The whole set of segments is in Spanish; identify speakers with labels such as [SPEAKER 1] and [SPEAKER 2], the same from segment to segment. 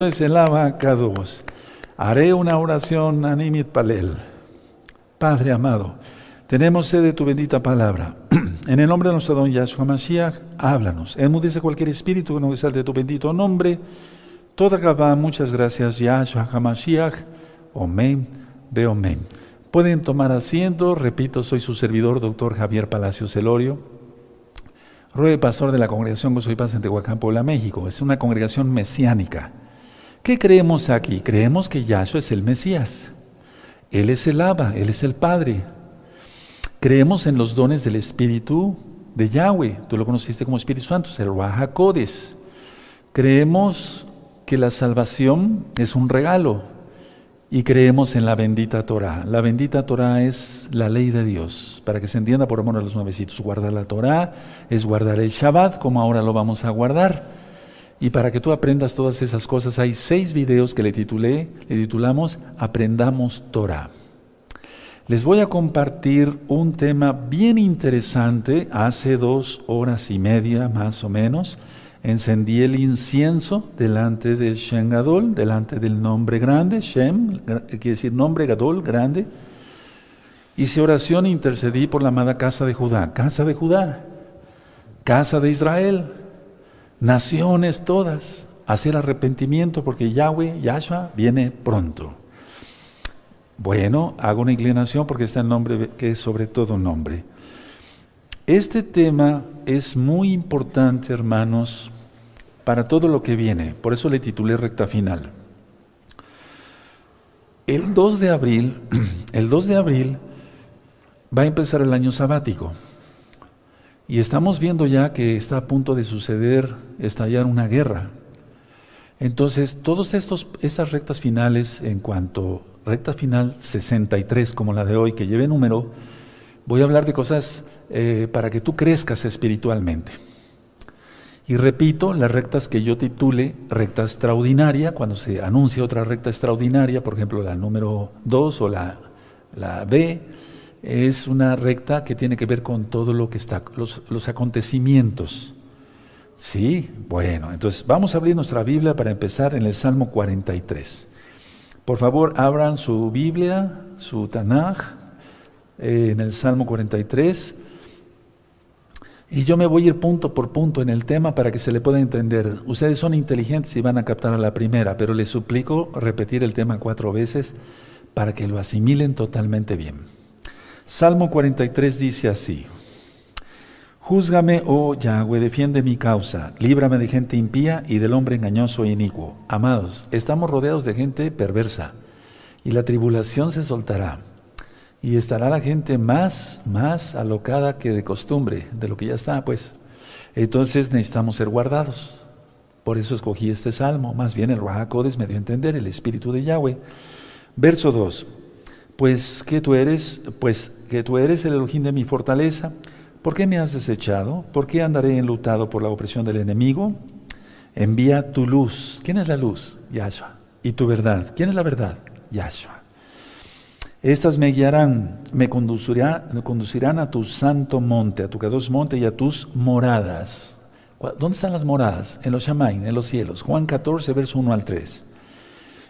[SPEAKER 1] es el abacados. Haré una oración animit palel. Padre amado, tenemos sed de tu bendita palabra. en el nombre de nuestro don Yahshua Mashiach, háblanos. Enmudece cualquier espíritu que no salte de tu bendito nombre. Toda Gabá, muchas gracias, Yahshua HaMashiach. Omen, ve omen. Pueden tomar asiento. Repito, soy su servidor, doctor Javier Palacios Celorio. Ruede pastor de la congregación Gozo y Paz en Tehuacán, Puebla, México. Es una congregación mesiánica ¿Qué creemos aquí? Creemos que Yahshua es el Mesías. Él es el Abba, Él es el Padre. Creemos en los dones del Espíritu de Yahweh. Tú lo conociste como Espíritu Santo, el Rahakodes. Creemos que la salvación es un regalo y creemos en la bendita Torah. La bendita Torah es la ley de Dios. Para que se entienda por amor a los nuevecitos, guardar la Torah es guardar el Shabbat como ahora lo vamos a guardar. Y para que tú aprendas todas esas cosas, hay seis videos que le titulé, le titulamos Aprendamos Torah. Les voy a compartir un tema bien interesante. Hace dos horas y media más o menos, encendí el incienso delante del Shem Gadol, delante del nombre grande, Shem, quiere decir nombre Gadol, grande. Hice oración e intercedí por la amada casa de Judá, casa de Judá, casa de Israel, naciones todas, hacer arrepentimiento porque Yahweh, Yahshua, viene pronto. Bueno, hago una inclinación porque está el nombre que es sobre todo nombre. Este tema es muy importante, hermanos, para todo lo que viene. Por eso le titulé recta final. El 2 de abril, el 2 de abril va a empezar el año sabático. Y estamos viendo ya que está a punto de suceder, estallar una guerra. Entonces, todas estas rectas finales, en cuanto recta final 63 como la de hoy, que lleve número, voy a hablar de cosas eh, para que tú crezcas espiritualmente. Y repito, las rectas que yo titule recta extraordinaria, cuando se anuncia otra recta extraordinaria, por ejemplo la número 2 o la, la B, es una recta que tiene que ver con todo lo que está, los, acontecimientos. Sí, bueno, entonces vamos a abrir nuestra Biblia para empezar en el Salmo 43. Por favor, abran su Biblia, su Tanaj, eh, en el Salmo 43. Y yo me voy a ir punto por punto en el tema para que se le pueda entender. Ustedes son inteligentes y van a captar a la primera, pero les suplico repetir el tema cuatro veces para que lo asimilen totalmente bien. Salmo 43 dice así, Júzgame, oh Yahweh, defiende mi causa, líbrame de gente impía y del hombre engañoso e inicuo. Amados, estamos rodeados de gente perversa y la tribulación se soltará y estará la gente más, más alocada que de costumbre, de lo que ya está, pues. Entonces necesitamos ser guardados. Por eso escogí este salmo, más bien el Rahakodes me dio a entender el espíritu de Yahweh. Verso 2 pues que tú eres, pues que tú eres el Elohim de mi fortaleza. ¿Por qué me has desechado? ¿Por qué andaré enlutado por la opresión del enemigo? Envía tu luz. ¿Quién es la luz? Yahshua. Y tu verdad. ¿Quién es la verdad? Yahshua. Estas me guiarán, me conducirán, me conducirán a tu santo monte, a tu cados monte y a tus moradas. ¿Dónde están las moradas? En los Shamain, en los cielos. Juan 14, verso 1 al 3.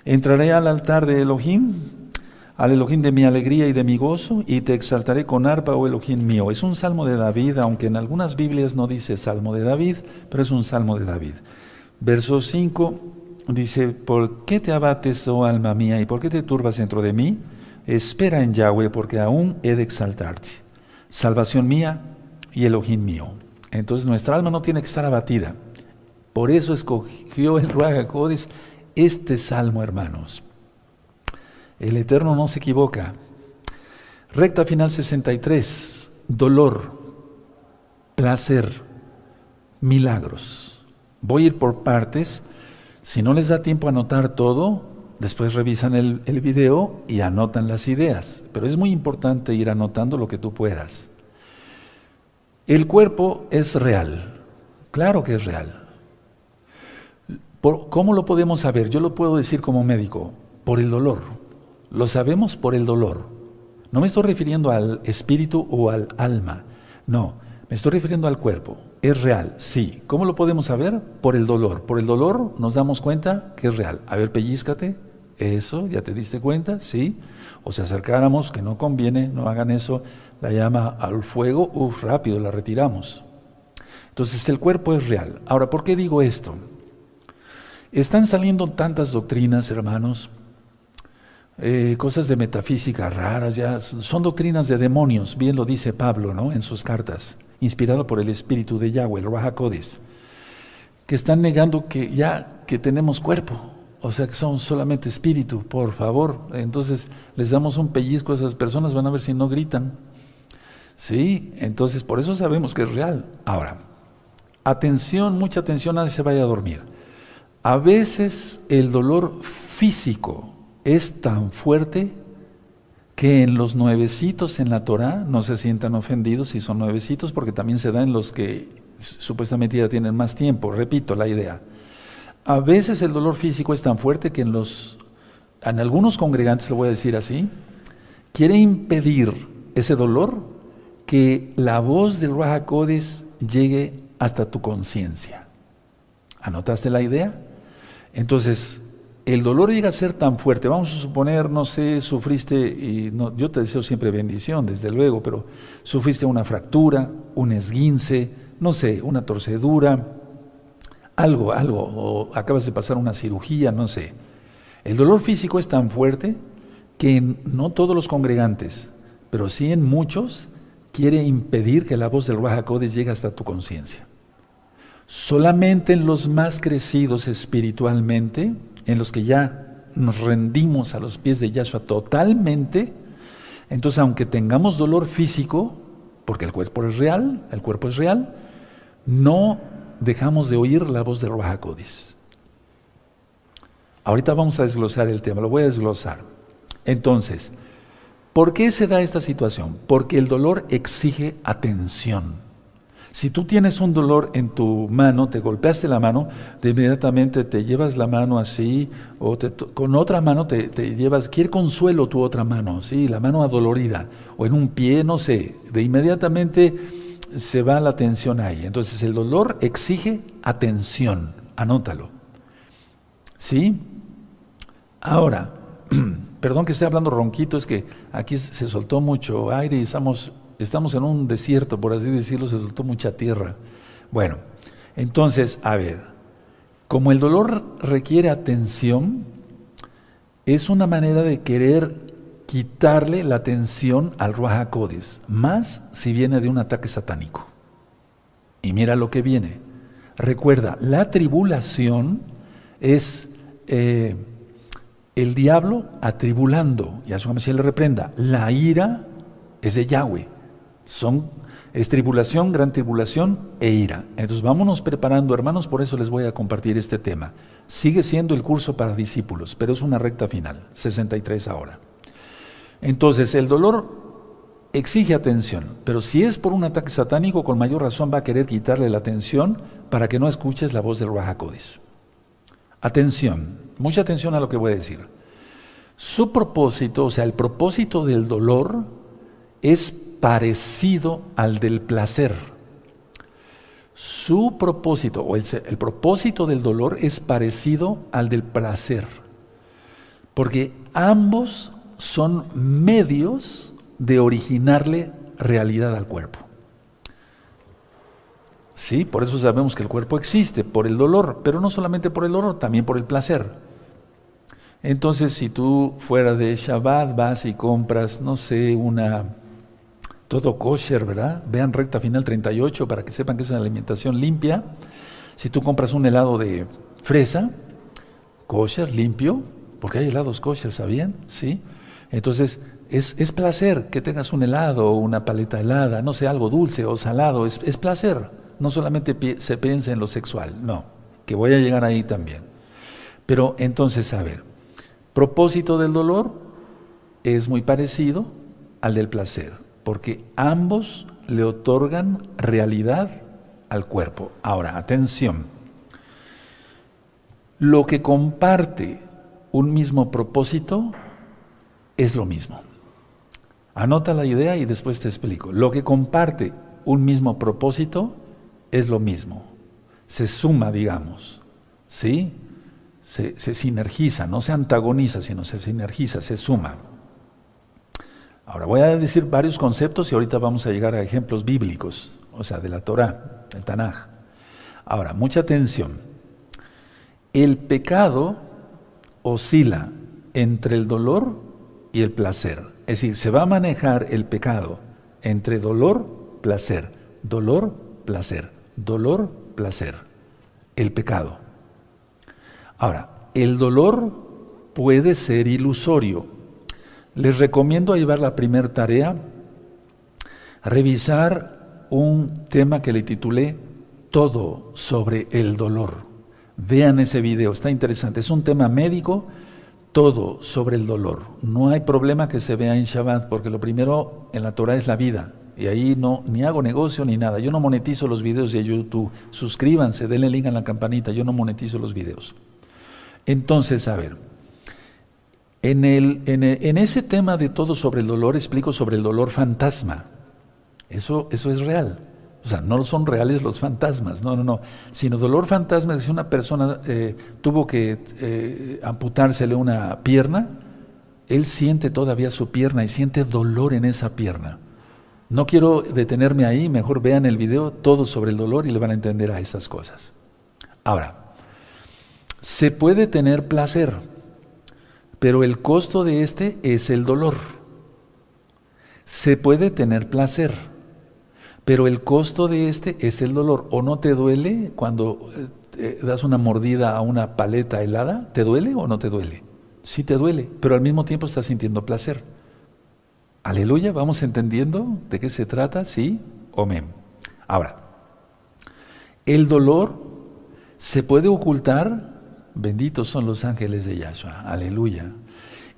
[SPEAKER 1] Entraré al altar de Elohim al Elohim de mi alegría y de mi gozo, y te exaltaré con arpa, oh Elohim mío. Es un salmo de David, aunque en algunas Biblias no dice salmo de David, pero es un salmo de David. Verso 5 dice, ¿por qué te abates, oh alma mía, y por qué te turbas dentro de mí? Espera en Yahweh, porque aún he de exaltarte. Salvación mía y Elohim mío. Entonces nuestra alma no tiene que estar abatida. Por eso escogió el Ruaga este salmo, hermanos. El Eterno no se equivoca. Recta final 63. Dolor, placer, milagros. Voy a ir por partes. Si no les da tiempo a anotar todo, después revisan el, el video y anotan las ideas. Pero es muy importante ir anotando lo que tú puedas. El cuerpo es real. Claro que es real. ¿Cómo lo podemos saber? Yo lo puedo decir como médico, por el dolor. Lo sabemos por el dolor. No me estoy refiriendo al espíritu o al alma. No, me estoy refiriendo al cuerpo. es real, sí. ¿Cómo lo podemos saber? Por el dolor. Por el dolor nos damos cuenta que es real. A ver, pellizcate. Eso, ¿ya te diste cuenta? Sí. O si acercáramos, que no conviene, no hagan eso, la llama al fuego, uff, rápido, la retiramos. Entonces el cuerpo es real. Ahora, ¿por qué digo esto? Están saliendo tantas doctrinas, hermanos, eh, cosas de metafísica raras, ya son doctrinas de demonios, bien lo dice Pablo ¿no? en sus cartas inspirado por el Espíritu de Yahweh, el Raja que están negando que ya que tenemos cuerpo, o sea que somos solamente espíritu, por favor. Entonces les damos un pellizco a esas personas, van a ver si no gritan. Sí, entonces por eso sabemos que es real. Ahora, atención, mucha atención, nadie se vaya a dormir. A veces el dolor físico es tan fuerte que en los nuevecitos en la Torah no se sientan ofendidos si son nuevecitos, porque también se da en los que supuestamente ya tienen más tiempo. Repito la idea. A veces el dolor físico es tan fuerte que en los, en algunos congregantes, lo voy a decir así, quiere impedir ese dolor que la voz del Rahakodes llegue hasta tu conciencia. ¿Anotaste la idea? Entonces, el dolor llega a ser tan fuerte, vamos a suponer, no sé, sufriste, y no, yo te deseo siempre bendición, desde luego, pero sufriste una fractura, un esguince, no sé, una torcedura, algo, algo, o acabas de pasar una cirugía, no sé. El dolor físico es tan fuerte que no todos los congregantes, pero sí en muchos, quiere impedir que la voz del Rahakodes llegue hasta tu conciencia. Solamente en los más crecidos espiritualmente, en los que ya nos rendimos a los pies de Yahshua totalmente, entonces aunque tengamos dolor físico, porque el cuerpo es real, el cuerpo es real, no dejamos de oír la voz de Ruajakodis. Ahorita vamos a desglosar el tema, lo voy a desglosar. Entonces, ¿por qué se da esta situación? Porque el dolor exige atención. Si tú tienes un dolor en tu mano, te golpeaste la mano, de inmediatamente te llevas la mano así, o con otra mano te, llevas, quiere consuelo tu otra mano, sí, la mano adolorida, o en un pie, no sé, de inmediatamente se va la atención ahí. Entonces el dolor exige atención, anótalo. ¿Sí? Ahora, perdón que esté hablando ronquito, es que aquí se soltó mucho aire y estamos estamos en un desierto, por así decirlo, se soltó mucha tierra. Bueno, entonces, a ver, como el dolor requiere atención, es una manera de querer quitarle la atención al Ruach más si viene de un ataque satánico. Y mira lo que viene. Recuerda, la tribulación es eh, el diablo atribulando, y a su le reprenda. La ira es de Yahweh. Son, es tribulación, gran tribulación e ira. Entonces vámonos preparando, hermanos, por eso les voy a compartir este tema. Sigue siendo el curso para discípulos, pero es una recta final, 63 ahora. Entonces, el dolor exige atención, pero si es por un ataque satánico, con mayor razón va a querer quitarle la atención para que no escuches la voz del Rahakodis. Atención, mucha atención a lo que voy a decir. Su propósito, o sea, el propósito del dolor es parecido al del placer. Su propósito, o el, propósito del dolor es parecido al del placer, porque ambos son medios de originarle realidad al cuerpo. Sí, por eso sabemos que el cuerpo existe, por el dolor, pero no solamente por el dolor, también por el placer. Entonces, si tú fuera de Shabbat vas y compras, no sé, una todo kosher, ¿verdad? Vean recta final 38 para que sepan que es una alimentación limpia. Si tú compras un helado de fresa, kosher, limpio, porque hay helados kosher, ¿sabían? Sí. Entonces, es, es, placer que tengas un helado o una paleta helada, no sé, algo dulce o salado, es, es placer. No solamente se piensa en lo sexual, no, que voy a llegar ahí también. Pero entonces, a ver, propósito del dolor es muy parecido al del placer porque ambos le otorgan realidad al cuerpo. Ahora, atención, lo que comparte un mismo propósito es lo mismo. Anota la idea y después te explico. Lo que comparte un mismo propósito es lo mismo. Se suma, digamos. ¿Sí? Se, se sinergiza, no se antagoniza, sino se sinergiza, se suma. Ahora voy a decir varios conceptos y ahorita vamos a llegar a ejemplos bíblicos, o sea, de la Torah, del Tanaj. Ahora, mucha atención. El pecado oscila entre el dolor y el placer. Es decir, se va a manejar el pecado entre dolor, placer, dolor, placer, dolor, placer. El pecado. Ahora, el dolor puede ser ilusorio les recomiendo llevar la primera tarea, revisar un tema que le titulé Todo sobre el dolor. Vean ese video, está interesante. Es un tema médico, todo sobre el dolor. No hay problema que se vea en Shabbat, porque lo primero en la Torah es la vida. Y ahí no, ni hago negocio ni nada. Yo no monetizo los videos de YouTube. Suscríbanse, denle link a la campanita. Yo no monetizo los videos. Entonces, a ver, en, el, en, ese tema de todo sobre el dolor explico sobre el dolor fantasma. Eso, eso es real. O sea, no son reales los fantasmas, no, no, no. Sino dolor fantasma es si una persona eh, tuvo que eh, amputársele una pierna, él siente todavía su pierna y siente dolor en esa pierna. No quiero detenerme ahí, mejor vean el video todo sobre el dolor y le van a entender a esas cosas. Ahora, se puede tener placer pero el costo de este es el dolor. Se puede tener placer, pero el costo de este es el dolor. ¿O no te duele cuando eh, das una mordida a una paleta helada? ¿Te duele o no te duele? Sí te duele, pero al mismo tiempo estás sintiendo placer. Aleluya, vamos entendiendo de qué se trata, sí, amén. Ahora, el dolor se puede ocultar Benditos son los ángeles de Yahshua. Aleluya.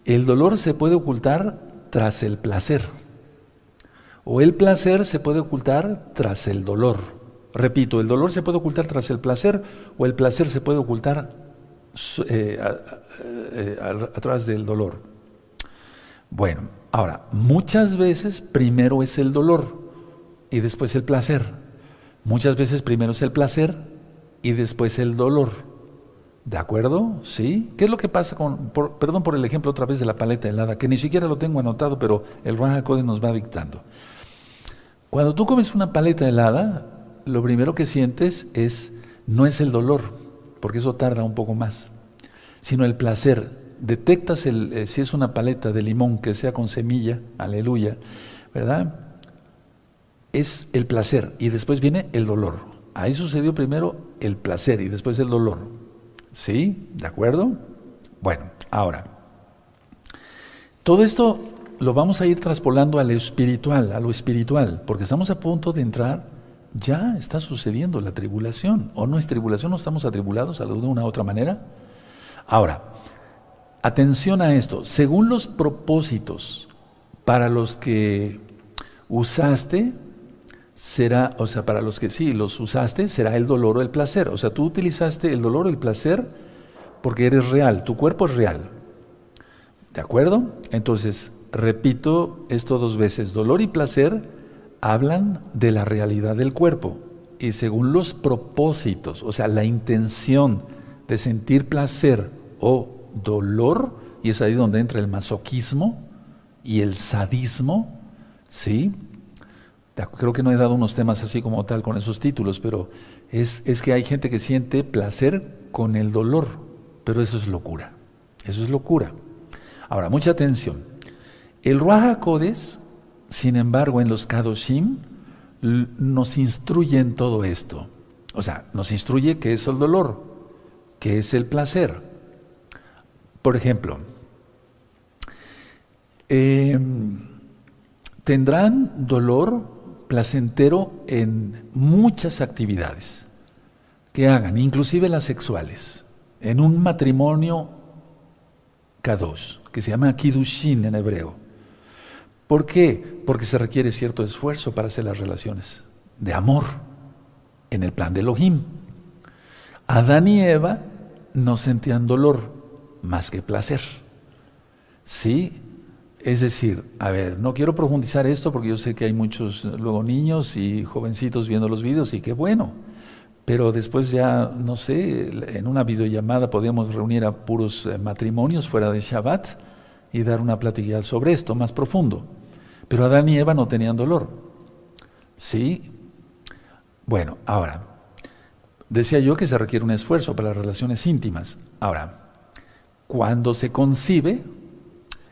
[SPEAKER 1] El dolor se puede ocultar tras el placer. O el placer se puede ocultar tras el dolor. Repito, el dolor se puede ocultar tras el placer o el placer se puede ocultar eh, eh, atrás del dolor. Bueno, ahora, muchas veces primero es el dolor y después el placer. Muchas veces primero es el placer y después el dolor. ¿De acuerdo? ¿Sí? ¿Qué es lo que pasa con, perdón por el ejemplo otra vez de la paleta helada, que ni siquiera lo tengo anotado, pero el Raja Code nos va dictando. Cuando tú comes una paleta helada, lo primero que sientes es, no es el dolor, porque eso tarda un poco más, sino el placer. Detectas el, eh, si es una paleta de limón que sea con semilla, aleluya, ¿verdad? Es el placer y después viene el dolor. Ahí sucedió primero el placer y después el dolor. ¿Sí? ¿De acuerdo? Bueno, ahora, todo esto lo vamos a ir traspolando a lo espiritual, a lo espiritual, porque estamos a punto de entrar, ya está sucediendo la tribulación, o no es tribulación, no estamos atribulados de una u otra manera. Ahora, atención a esto, según los propósitos para los que usaste, será, o sea, para los que sí los usaste, será el dolor o el placer. O sea, tú utilizaste el dolor o el placer porque eres real, tu cuerpo es real. ¿De acuerdo? Entonces, repito esto dos veces, dolor y placer hablan de la realidad del cuerpo y según los propósitos, o sea, la intención de sentir placer o dolor, y es ahí donde entra el masoquismo y el sadismo, ¿sí? Creo que no he dado unos temas así como tal con esos títulos, pero es, es que hay gente que siente placer con el dolor, pero eso es locura. Eso es locura. Ahora, mucha atención. El Ruach sin embargo, en los Kadoshim, nos instruye en todo esto. O sea, nos instruye qué es el dolor, qué es el placer. Por ejemplo, em, tendrán dolor placentero en muchas actividades que hagan, inclusive las sexuales, en un matrimonio kadosh, que se llama kidushin en hebreo. ¿Por qué? Porque se requiere cierto esfuerzo para hacer las relaciones de amor en el plan de Elohim. Adán y Eva no sentían dolor más que placer. Sí, Es decir, a ver, no quiero profundizar esto porque yo sé que hay muchos luego niños y jovencitos viendo los vídeos y qué bueno. Pero después ya, no sé, en una videollamada podíamos reunir a puros eh, matrimonios fuera de Shabbat y dar una plática sobre esto más profundo. Pero Adán y Eva no tenían dolor. ¿Sí? Bueno, ahora, decía yo que se requiere un esfuerzo para las relaciones íntimas. Ahora, cuando se concibe,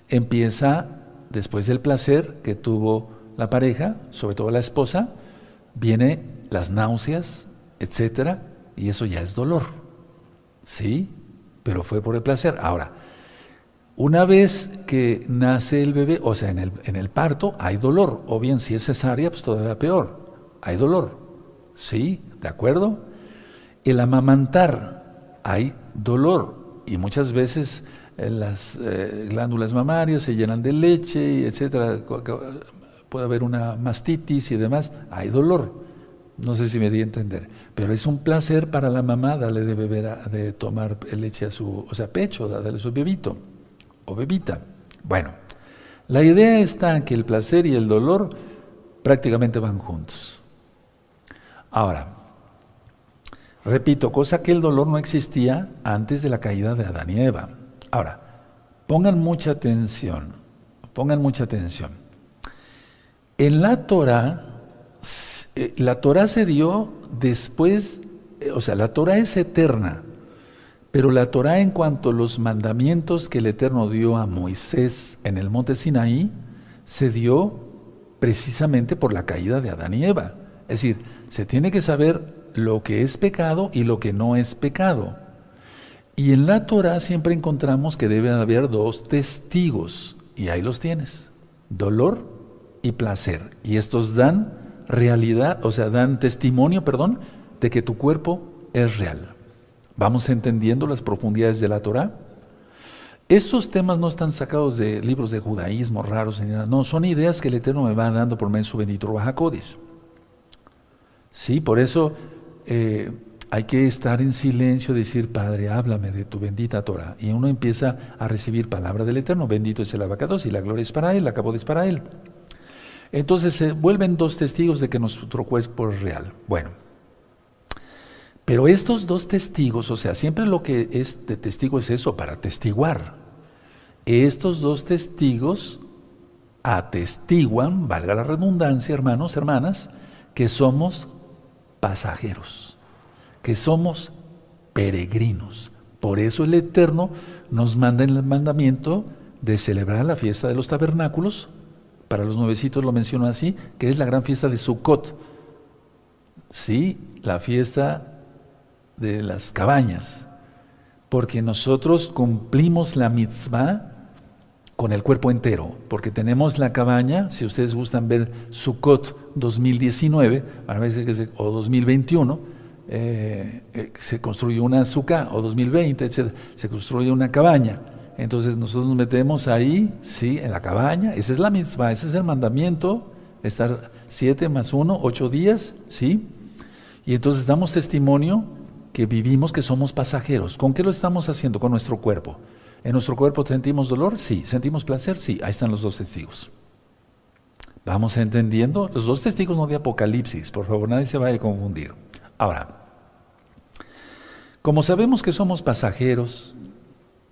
[SPEAKER 1] empieza, después del placer que tuvo la pareja, sobre todo la esposa, viene las náuseas, etcétera, y eso ya es dolor. ¿Sí? Pero fue por el placer. Ahora, una vez que nace el bebé, o sea, en el, en el parto hay dolor, o bien si es cesárea, pues todavía peor, hay dolor. ¿Sí? ¿De acuerdo? El amamantar, hay dolor, y muchas veces las eh, glándulas mamarias se llenan de leche, etcétera, puede haber una mastitis y demás, hay dolor. No sé si me di a entender, pero es un placer para la mamá darle de beber, de tomar leche a su, o sea, pecho, darle a su bebito o bebita. Bueno, la idea está que el placer y el dolor prácticamente van juntos. Ahora, repito, cosa que el dolor no existía antes de la caída de Adán y Eva. Ahora, pongan mucha atención, pongan mucha atención. En la Torah, eh, la Torah se dio después, eh, o sea, la Torah es eterna, pero la Torah en cuanto a los mandamientos que el Eterno dio a Moisés en el monte Sinaí, se dio precisamente por la caída de Adán y Eva. Es decir, se tiene que saber lo que es pecado y lo que no es pecado. Y en la Torah siempre encontramos que debe haber dos testigos, y ahí los tienes, dolor y placer. Y estos dan realidad, o sea, dan testimonio, perdón, de que tu cuerpo es real. ¿Vamos entendiendo las profundidades de la Torah? Estos temas no están sacados de libros de judaísmo raros ni nada, no, son ideas que el Eterno me va dando por medio de su bendito Bajacodes. Sí, por eso eh, hay que estar en silencio, decir, Padre, háblame de tu bendita Torah. Y uno empieza a recibir palabra del Eterno, bendito es el abacados y la gloria es para Él, la cabot es para Él. Entonces se vuelven dos testigos de que nuestro cuerpo es real. Bueno, pero estos dos testigos, o sea, siempre lo que es de testigo es eso, para testiguar. Estos dos testigos atestiguan, valga la redundancia, hermanos, hermanas, que somos pasajeros que somos peregrinos. Por eso el Eterno nos manda en el mandamiento de celebrar la fiesta de los tabernáculos, para los nuevecitos lo menciono así, que es la gran fiesta de Sukkot. Sí, la fiesta de las cabañas, porque nosotros cumplimos la mitzvah con el cuerpo entero, porque tenemos la cabaña, si ustedes gustan ver Sukkot 2019, o 2021, eh, eh, se construyó una azúcar o 2020, etc. Se construye una cabaña. Entonces nosotros nos metemos ahí, sí, en la cabaña. Esa es la misma, ese es el mandamiento. Estar siete más uno, ocho días, sí. Y entonces damos testimonio que vivimos, que somos pasajeros. ¿Con qué lo estamos haciendo? Con nuestro cuerpo. ¿En nuestro cuerpo sentimos dolor? Sí. ¿Sentimos placer? Sí. Ahí están los dos testigos. ¿Vamos entendiendo? Los dos testigos no de Apocalipsis, por favor, nadie se vaya a confundir. Ahora, como sabemos que somos pasajeros,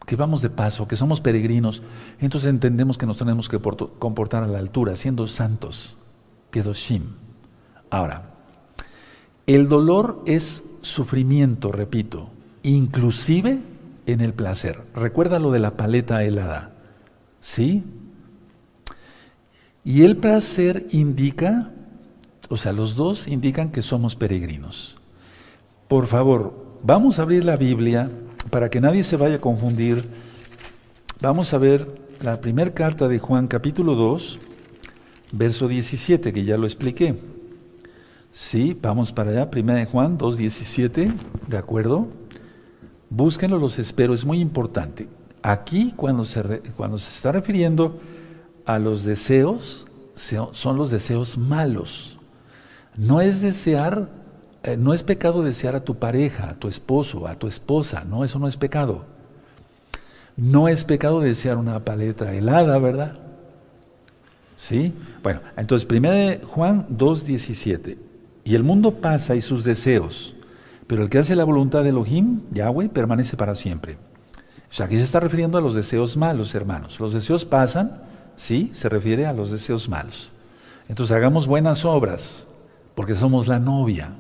[SPEAKER 1] que vamos de paso, que somos peregrinos, entonces entendemos que nos tenemos que comportar a la altura, siendo santos, kedoshim. Ahora, el dolor es sufrimiento, repito, inclusive en el placer. Recuerda lo de la paleta helada, ¿sí? Y el placer indica, o sea, los dos indican que somos peregrinos. Por favor, vamos a abrir la Biblia para que nadie se vaya a confundir. Vamos a ver la primera carta de Juan capítulo 2, verso 17, que ya lo expliqué. Sí, vamos para allá, primera de Juan 2, 17, ¿de acuerdo? Búsquenlo, los espero, es muy importante. Aquí, cuando se, cuando se está refiriendo a los deseos, son los deseos malos. No es desear eh, no es pecado desear a tu pareja, a tu esposo, a tu esposa, no, eso no es pecado. No es pecado desear una paleta helada, ¿verdad? ¿Sí? Bueno, entonces, 1 Juan 2.17. Y el mundo pasa y sus deseos, pero el que hace la voluntad de Elohim, Yahweh, permanece para siempre. O sea, aquí se está refiriendo a los deseos malos, hermanos. Los deseos pasan, sí, se refiere a los deseos malos. Entonces hagamos buenas obras, porque somos la novia.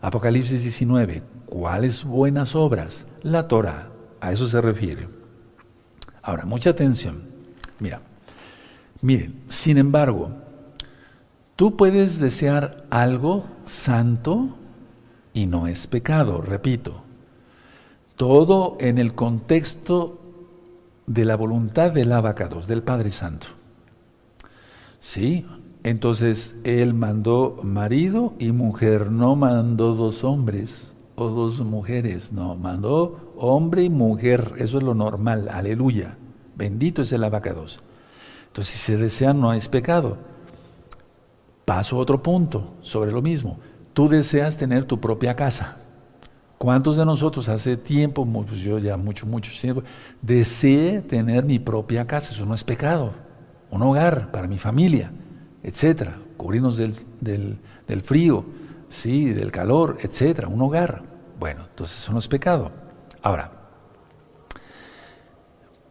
[SPEAKER 1] Apocalipsis 19, ¿cuáles buenas obras? La Torah, a eso se refiere. Ahora, mucha atención. Mira, miren, sin embargo, tú puedes desear algo santo y no es pecado, repito. Todo en el contexto de la voluntad del abacados, del Padre Santo. ¿Sí? Entonces él mandó marido y mujer, no mandó dos hombres o dos mujeres, no, mandó hombre y mujer, eso es lo normal, aleluya. Bendito es el abacados. Entonces, si se desea, no es pecado. Paso a otro punto sobre lo mismo. Tú deseas tener tu propia casa. ¿Cuántos de nosotros hace tiempo, pues yo ya mucho, mucho tiempo, deseé tener mi propia casa? Eso no es pecado. Un hogar para mi familia, etcétera. Cubrirnos del, del frío, sí, del calor, etcétera. Un hogar. Bueno, entonces eso no es pecado. Ahora,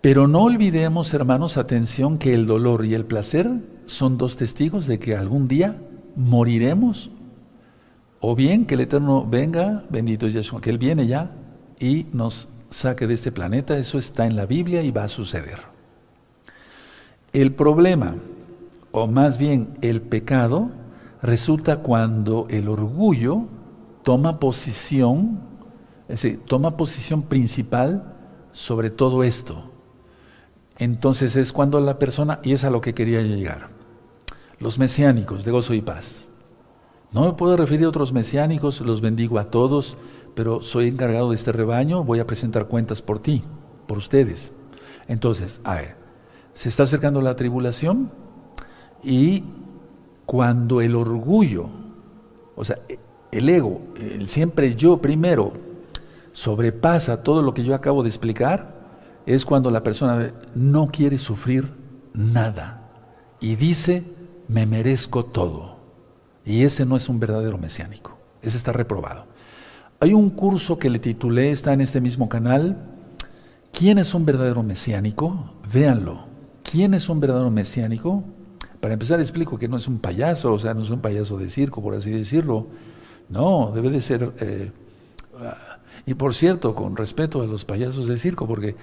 [SPEAKER 1] pero no olvidemos, hermanos, atención, que el dolor y el placer son dos testigos de que algún día moriremos. O bien que el Eterno venga, bendito es Yeshua, que Él viene ya y nos saque de este planeta. Eso está en la Biblia y va a suceder. El problema, o más bien el pecado, resulta cuando el orgullo toma posición, es decir, toma posición principal sobre todo esto. Entonces es cuando la persona, y es a lo que quería llegar, los mesiánicos de gozo y paz. No me puedo referir a otros mesiánicos, los bendigo a todos, pero soy encargado de este rebaño, voy a presentar cuentas por ti, por ustedes. Entonces, a ver, se está acercando la tribulación y cuando el orgullo, o sea, el ego, el siempre yo primero, sobrepasa todo lo que yo acabo de explicar, es cuando la persona no quiere sufrir nada y dice, me merezco todo. Y ese no es un verdadero mesiánico, ese está reprobado. Hay un curso que le titulé, está en este mismo canal, ¿quién es un verdadero mesiánico? Véanlo. ¿Quién es un verdadero mesiánico? Para empezar explico que no es un payaso, o sea, no es un payaso de circo, por así decirlo. No, debe de ser... Eh, ah, y por cierto, con respeto a los payasos de circo, porque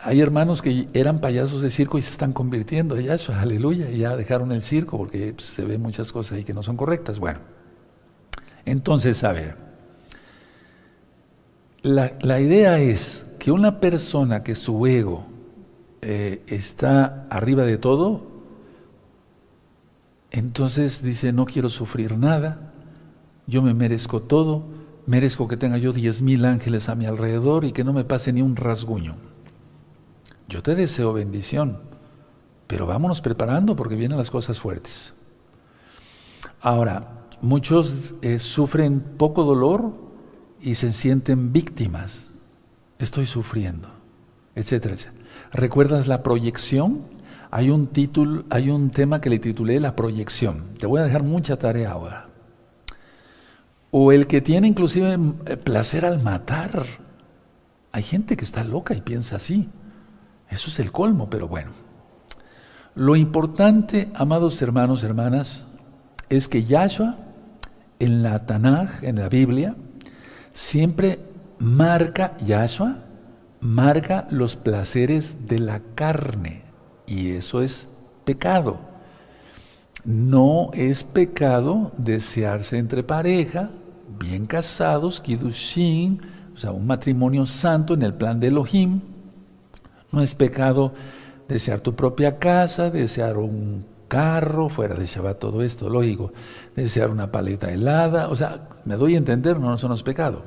[SPEAKER 1] hay hermanos que eran payasos de circo y se están convirtiendo, eso, aleluya, y ya dejaron el circo porque pues, se ven muchas cosas ahí que no son correctas. Bueno, entonces, a ver, la, idea es que una persona que su ego eh, está arriba de todo, entonces dice, no quiero sufrir nada, yo me merezco todo, merezco que tenga yo diez mil ángeles a mi alrededor y que no me pase ni un rasguño. Yo te deseo bendición, pero vámonos preparando porque vienen las cosas fuertes. Ahora, muchos eh, sufren poco dolor y se sienten víctimas. Estoy sufriendo, etcétera, etcétera. ¿Recuerdas la proyección? Hay un título, hay un tema que le titulé La proyección. Te voy a dejar mucha tarea ahora. O el que tiene inclusive eh, placer al matar. Hay gente que está loca y piensa así. Eso es el colmo, pero bueno. Lo importante, amados hermanos, hermanas, es que Yahshua en la Tanaj, en la Biblia, siempre marca, Yahshua marca los placeres de la carne. Y eso es pecado. No es pecado desearse entre pareja, bien casados, kiddushin, o sea, un matrimonio santo en el plan de Elohim, no es pecado desear tu propia casa, desear un carro, fuera de Shabbat todo esto, lógico, desear una paleta helada, o sea, me doy a entender, no, eso no es pecado.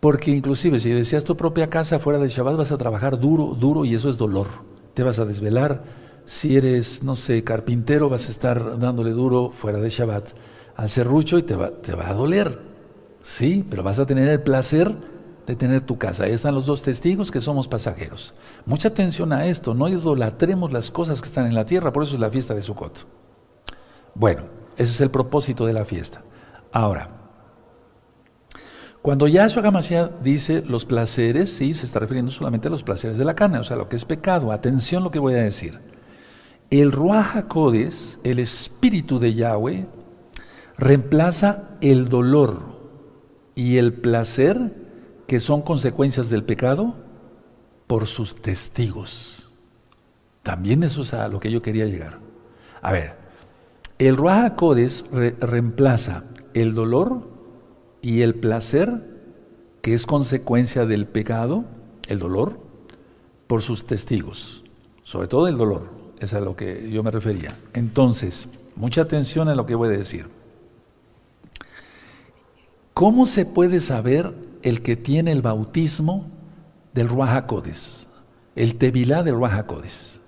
[SPEAKER 1] Porque inclusive si deseas tu propia casa fuera de Shabbat vas a trabajar duro, duro y eso es dolor. Te vas a desvelar. Si eres, no sé, carpintero, vas a estar dándole duro fuera de Shabbat al serrucho y te va, te va a doler. Sí, pero vas a tener el placer de tener tu casa. Ahí están los dos testigos que somos pasajeros. Mucha atención a esto, no idolatremos las cosas que están en la tierra, por eso es la fiesta de Sukkot. Bueno, ese es el propósito de la fiesta. Ahora, cuando Yahshua HaMashiach dice los placeres, sí, se está refiriendo solamente a los placeres de la carne, o sea, lo que es pecado. Atención lo que voy a decir. El Ruach HaKodes, el espíritu de Yahweh, reemplaza el dolor y el placer que son consecuencias del pecado por sus testigos. También eso es a lo que yo quería llegar. A ver, el Ruach Codes reemplaza el dolor y el placer que es consecuencia del pecado, el dolor, por sus testigos. Sobre todo el dolor, es a lo que yo me refería. Entonces, mucha atención a lo que voy a decir. ¿Cómo se puede saber el que tiene el bautismo del Ruajacodes, el Tevilá del Ruajacodes.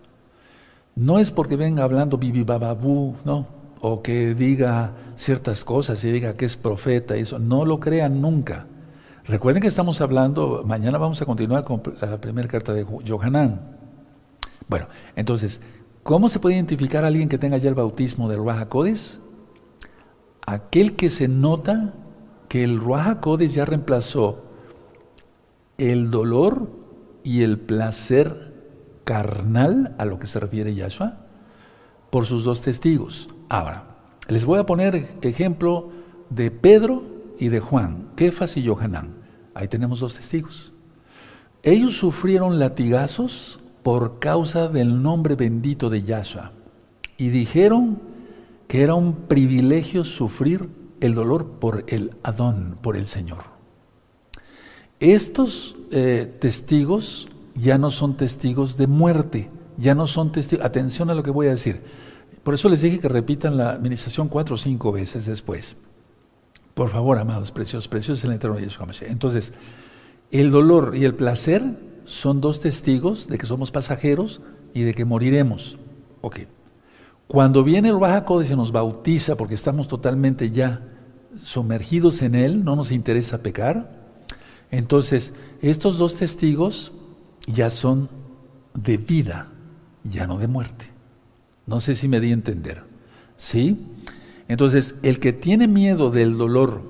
[SPEAKER 1] No es porque venga hablando bibibababú, no, o que diga ciertas cosas y diga que es profeta, eso, no lo crean nunca. Recuerden que estamos hablando, mañana vamos a continuar con la primera carta de Johanán. Bueno, entonces, ¿cómo se puede identificar a alguien que tenga ya el bautismo del Ruajacodes? Aquel que se nota que el Ruach ya reemplazó el dolor y el placer carnal a lo que se refiere Yahshua por sus dos testigos. Ahora, les voy a poner ejemplo de Pedro y de Juan, Kefas y Johanán. Ahí tenemos dos testigos. Ellos sufrieron latigazos por causa del nombre bendito de Yahshua y dijeron que era un privilegio sufrir el dolor por el Adón, por el Señor. Estos eh, testigos ya no son testigos de muerte, ya no son testigos, atención a lo que voy a decir. Por eso les dije que repitan la administración cuatro o cinco veces después. Por favor, amados, preciosos, preciosos en el eterno Yeshua Entonces, el dolor y el placer son dos testigos de que somos pasajeros y de que moriremos. Ok. Cuando viene el Baja y se nos bautiza porque estamos totalmente ya sumergidos en Él, no nos interesa pecar. Entonces, estos dos testigos ya son de vida, ya no de muerte. No sé si me di a entender. ¿Sí? Entonces, el que tiene miedo del dolor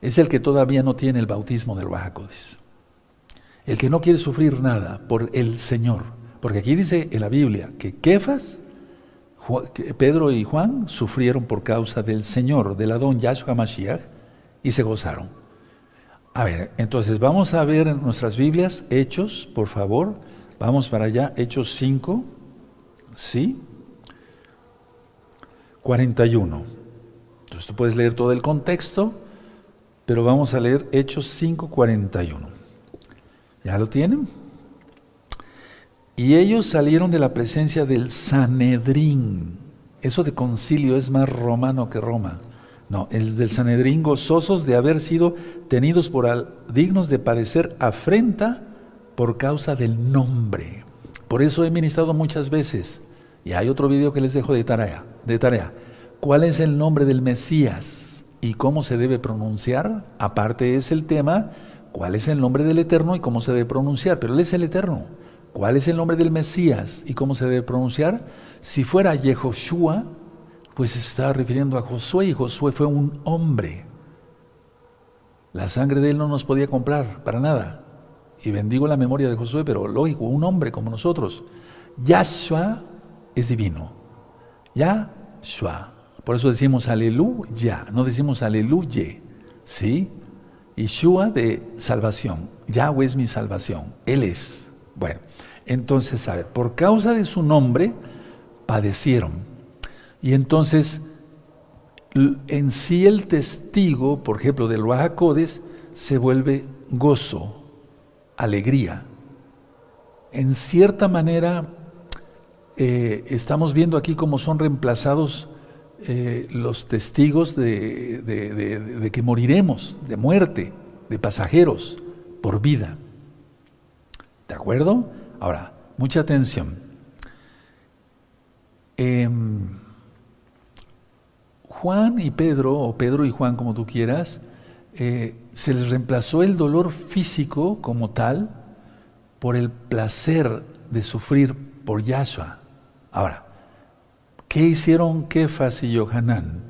[SPEAKER 1] es el que todavía no tiene el bautismo del Bajacodes. El que no quiere sufrir nada por el Señor. Porque aquí dice en la Biblia que Kefas Pedro y Juan sufrieron por causa del Señor, del Adón Yahshua Mashiach, y se gozaron. A ver, entonces vamos a ver en nuestras Biblias, Hechos, por favor. Vamos para allá, Hechos 5, ¿sí? 41. Entonces tú puedes leer todo el contexto, pero vamos a leer Hechos 5, 41. ¿Ya lo tienen? Y ellos salieron de la presencia del Sanedrín. Eso de concilio es más romano que Roma. No, el del Sanedrín gozosos de haber sido tenidos por dignos de padecer afrenta por causa del nombre. Por eso he ministrado muchas veces. Y hay otro video que les dejo de tarea, de tarea. ¿Cuál es el nombre del Mesías y cómo se debe pronunciar? Aparte es el tema, ¿cuál es el nombre del Eterno y cómo se debe pronunciar? Pero Él es el Eterno. ¿Cuál es el nombre del Mesías y cómo se debe pronunciar? Si fuera Yehoshua, pues se está refiriendo a Josué y Josué fue un hombre. La sangre de él no nos podía comprar para nada. Y bendigo la memoria de Josué, pero lógico, un hombre como nosotros. Yahshua es divino. Yahshua. Por eso decimos aleluya, no decimos aleluya. ¿Sí? Yeshua de salvación. Yahweh es mi salvación. Él es. Bueno. Entonces, a ver, por causa de su nombre, padecieron. Y entonces, en sí el testigo, por ejemplo, del Bajacodes, se vuelve gozo, alegría. En cierta manera, eh, estamos viendo aquí cómo son reemplazados eh, los testigos de, que moriremos, de muerte, de pasajeros, por vida. ¿De acuerdo? Ahora, mucha atención. Em, Juan y Pedro, o Pedro y Juan como tú quieras, eh, se les reemplazó el dolor físico como tal por el placer de sufrir por Yahshua. Ahora, ¿qué hicieron Kefas y Yohanan?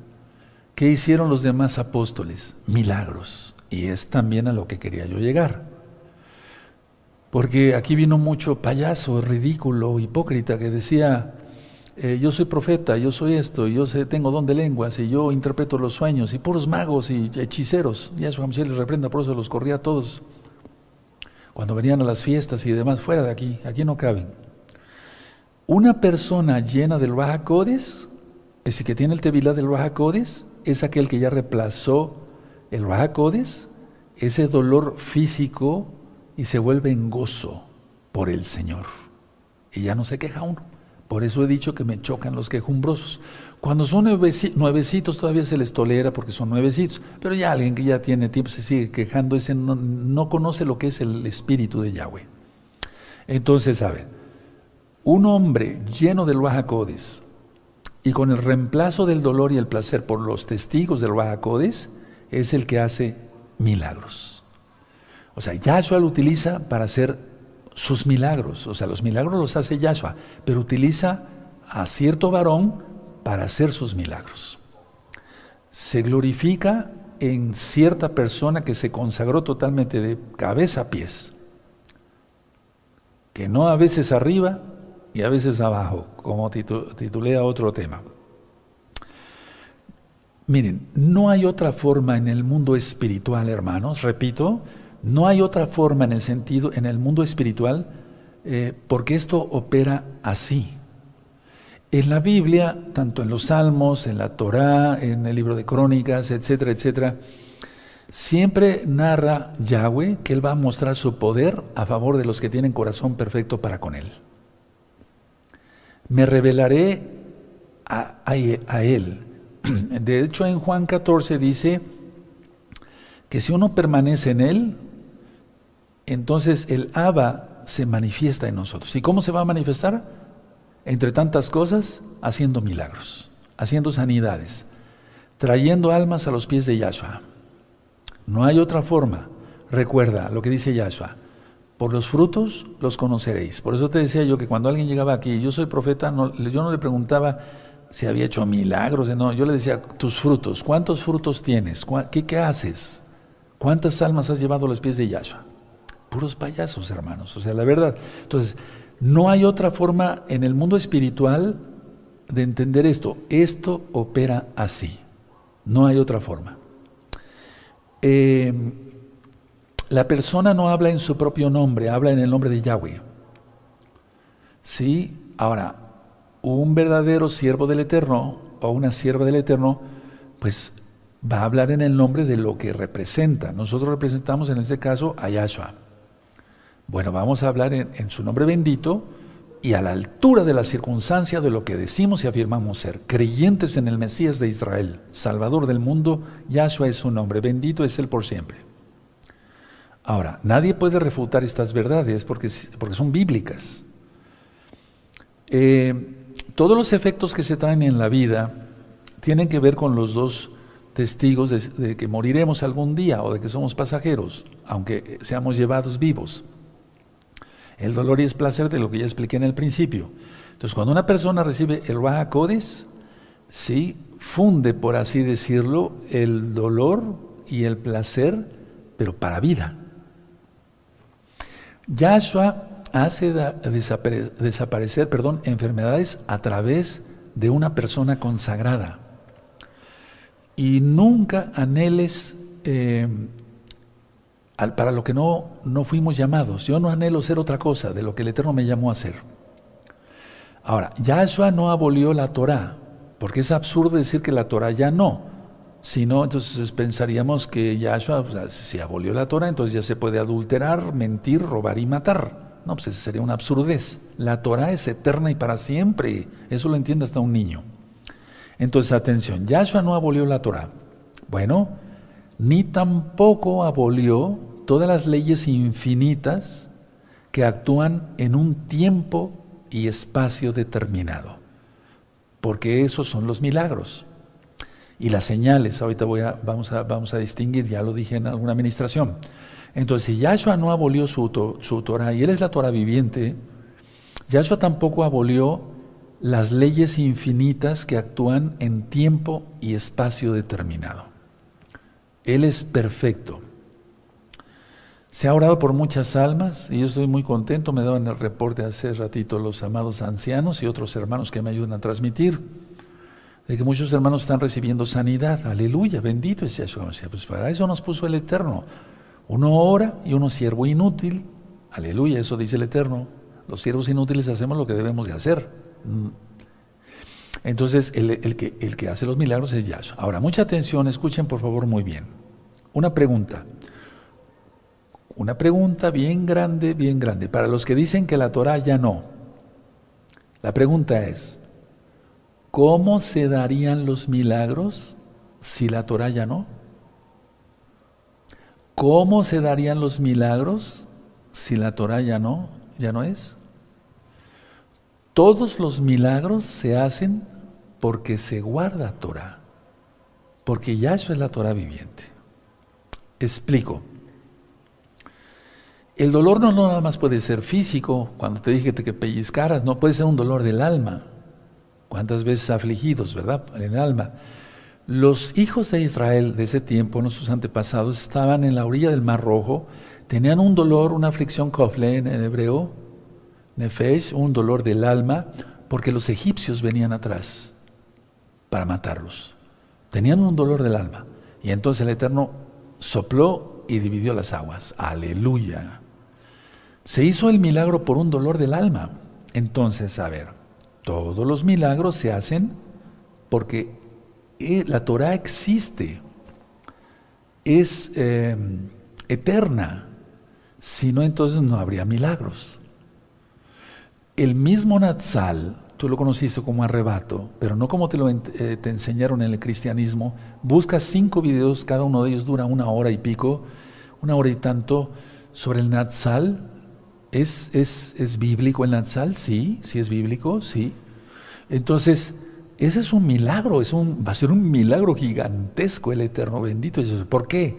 [SPEAKER 1] ¿Qué hicieron los demás apóstoles? Milagros. Y es también a lo que quería yo llegar. Porque aquí vino mucho payaso, ridículo, hipócrita que decía, eh, yo soy profeta, yo soy esto, yo tengo don de lenguas y yo interpreto los sueños y puros magos y hechiceros. Y a su les reprenda, por eso los corría a todos. Cuando venían a las fiestas y demás, fuera de aquí, aquí no caben. Una persona llena del Baja Codes, ese que tiene el Tevilá del Baja Codes, es aquel que ya reemplazó el Baja Codes, ese dolor físico y se vuelve en gozo por el Señor. Y ya no se queja uno. Por eso he dicho que me chocan los quejumbrosos. Cuando son nuevecitos todavía se les tolera porque son nuevecitos, pero ya alguien que ya tiene tiempo se sigue quejando, ese no, conoce lo que es el espíritu de Yahweh. Entonces, a ver, un hombre lleno del Bajacodes y con el reemplazo del dolor y el placer por los testigos del Bajacodes es el que hace milagros. O sea, Yahshua lo utiliza para hacer sus milagros. O sea, los milagros los hace Yahshua, pero utiliza a cierto varón para hacer sus milagros. Se glorifica en cierta persona que se consagró totalmente de cabeza a pies. Que no a veces arriba y a veces abajo, como titulé a otro tema. Miren, no hay otra forma en el mundo espiritual, hermanos, repito, no hay otra forma en el sentido, en el mundo espiritual, eh, porque esto opera así. En la Biblia, tanto en los Salmos, en la Torá, en el libro de Crónicas, etcétera, etcétera, siempre narra Yahweh que Él va a mostrar su poder a favor de los que tienen corazón perfecto para con Él. Me revelaré a, a Él. De hecho, en Juan 14 dice que si uno permanece en Él, entonces el Abba se manifiesta en nosotros. ¿Y cómo se va a manifestar? Entre tantas cosas, haciendo milagros, haciendo sanidades, trayendo almas a los pies de Yahshua. No hay otra forma. Recuerda lo que dice Yahshua. Por los frutos los conoceréis. Por eso te decía yo que cuando alguien llegaba aquí, yo soy profeta, yo no le preguntaba si había hecho milagros, no, yo le decía, tus frutos, ¿cuántos frutos tienes? ¿Qué, qué haces? ¿Cuántas almas has llevado a los pies de Yahshua? Puros payasos, hermanos. O sea, la verdad. Entonces, no hay otra forma en el mundo espiritual de entender esto. Esto opera así. No hay otra forma. Em, la persona no habla en su propio nombre, habla en el nombre de Yahweh. ¿Sí? Ahora, un verdadero siervo del Eterno o una sierva del Eterno, pues va a hablar en el nombre de lo que representa. Nosotros representamos en este caso a Yahshua. Bueno, vamos a hablar en, su nombre bendito y a la altura de la circunstancia de lo que decimos y afirmamos ser, creyentes en el Mesías de Israel, Salvador del mundo, Yahshua es su nombre, bendito es Él por siempre. Ahora, nadie puede refutar estas verdades porque, son bíblicas. Eh, todos los efectos que se traen en la vida tienen que ver con los dos testigos de que moriremos algún día o de que somos pasajeros, aunque seamos llevados vivos. El dolor y el placer de lo que ya expliqué en el principio. Entonces, cuando una persona recibe el Raja Codes, sí, funde, por así decirlo, el dolor y el placer, pero para vida. Yahshua hace desaparecer, perdón, enfermedades a través de una persona consagrada. Y nunca anheles eh, para lo que no, no fuimos llamados. Yo no anhelo ser otra cosa de lo que el Eterno me llamó a ser. Ahora, Yahshua no abolió la Torah, porque es absurdo decir que la Torah ya no. Si no, entonces pensaríamos que Yahshua, si abolió la Torah, entonces ya se puede adulterar, mentir, robar y matar. No, pues eso sería una absurdez. La Torah es eterna y para siempre. Eso lo entiende hasta un niño. Entonces, atención, Yahshua no abolió la Torah. Bueno, ni tampoco abolió todas las leyes infinitas que actúan en un tiempo y espacio determinado, porque esos son los milagros. y las señales. Ahorita voy a, vamos, a, vamos a distinguir, ya lo dije en alguna administración. Entonces, si Yahshua no abolió su, su Torah y Él es la Torah viviente, Yahshua tampoco abolió las leyes infinitas que actúan en tiempo y espacio determinado. Él es perfecto. Se ha orado por muchas almas y yo estoy muy contento. Me daban el reporte hace ratito los amados ancianos y otros hermanos que me ayudan a transmitir de que muchos hermanos están recibiendo sanidad. Aleluya, bendito es Yahshua. Pues para eso nos puso el Eterno. Uno ora y uno siervo inútil. Aleluya, eso dice el Eterno. Los siervos inútiles hacemos lo que debemos de hacer. Entonces, el, que, que hace los milagros es Yahshua. Ahora, mucha atención, escuchen por favor muy bien. Una pregunta. Una pregunta bien grande, bien grande. Para los que dicen que la Torah ya no. La pregunta es, ¿cómo se darían los milagros si la Torah ya no? ¿Cómo se darían los milagros si la Torah ya no, ya no es? Todos los milagros se hacen porque se guarda Torah, porque ya eso es la Torah viviente. Explico. El dolor no, nada más puede ser físico, cuando te dije que pellizcaras, no puede ser un dolor del alma. ¿Cuántas veces afligidos, verdad? En el alma. Los hijos de Israel de ese tiempo, nuestros antepasados, estaban en la orilla del Mar Rojo, tenían un dolor, una aflicción kofle en hebreo, Nefesh, un dolor del alma, porque los egipcios venían atrás para matarlos. Tenían un dolor del alma. Y entonces el Eterno sopló y dividió las aguas. Aleluya. Se hizo el milagro por un dolor del alma. Entonces, a ver, todos los milagros se hacen porque eh, la Torah existe, es eh, eterna. Si no, entonces no habría milagros. El mismo Natsal, tú lo conociste como arrebato, pero no como te lo eh, te enseñaron en el cristianismo. Busca cinco videos, cada uno de ellos dura una hora y pico, una hora y tanto, sobre el Natsal. ¿Es, es, es bíblico el Natsal? Sí, sí es bíblico, sí. Entonces, ese es un milagro, es un, va a ser un milagro gigantesco el Eterno bendito. ¿Por qué?